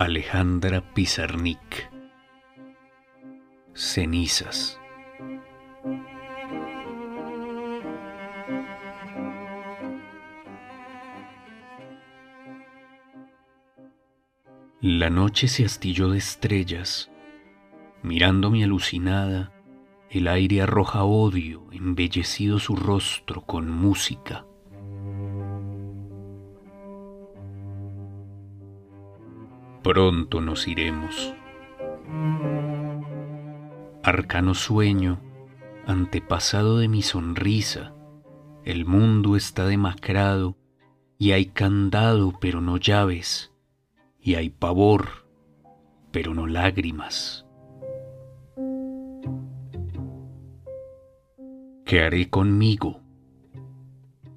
Alejandra Pizarnik Cenizas La noche se astilló de estrellas. Mirándome alucinada, el aire arroja odio, embellecido su rostro con música. Pronto nos iremos. Arcano sueño, antepasado de mi sonrisa, el mundo está demacrado y hay candado pero no llaves y hay pavor, pero no lágrimas. ¿Qué haré conmigo?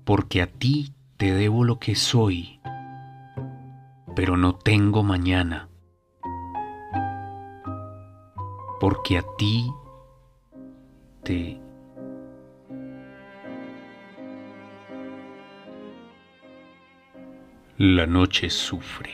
Porque a ti te debo lo que soy, pero no tengo mañana. Porque a ti te... La noche sufre.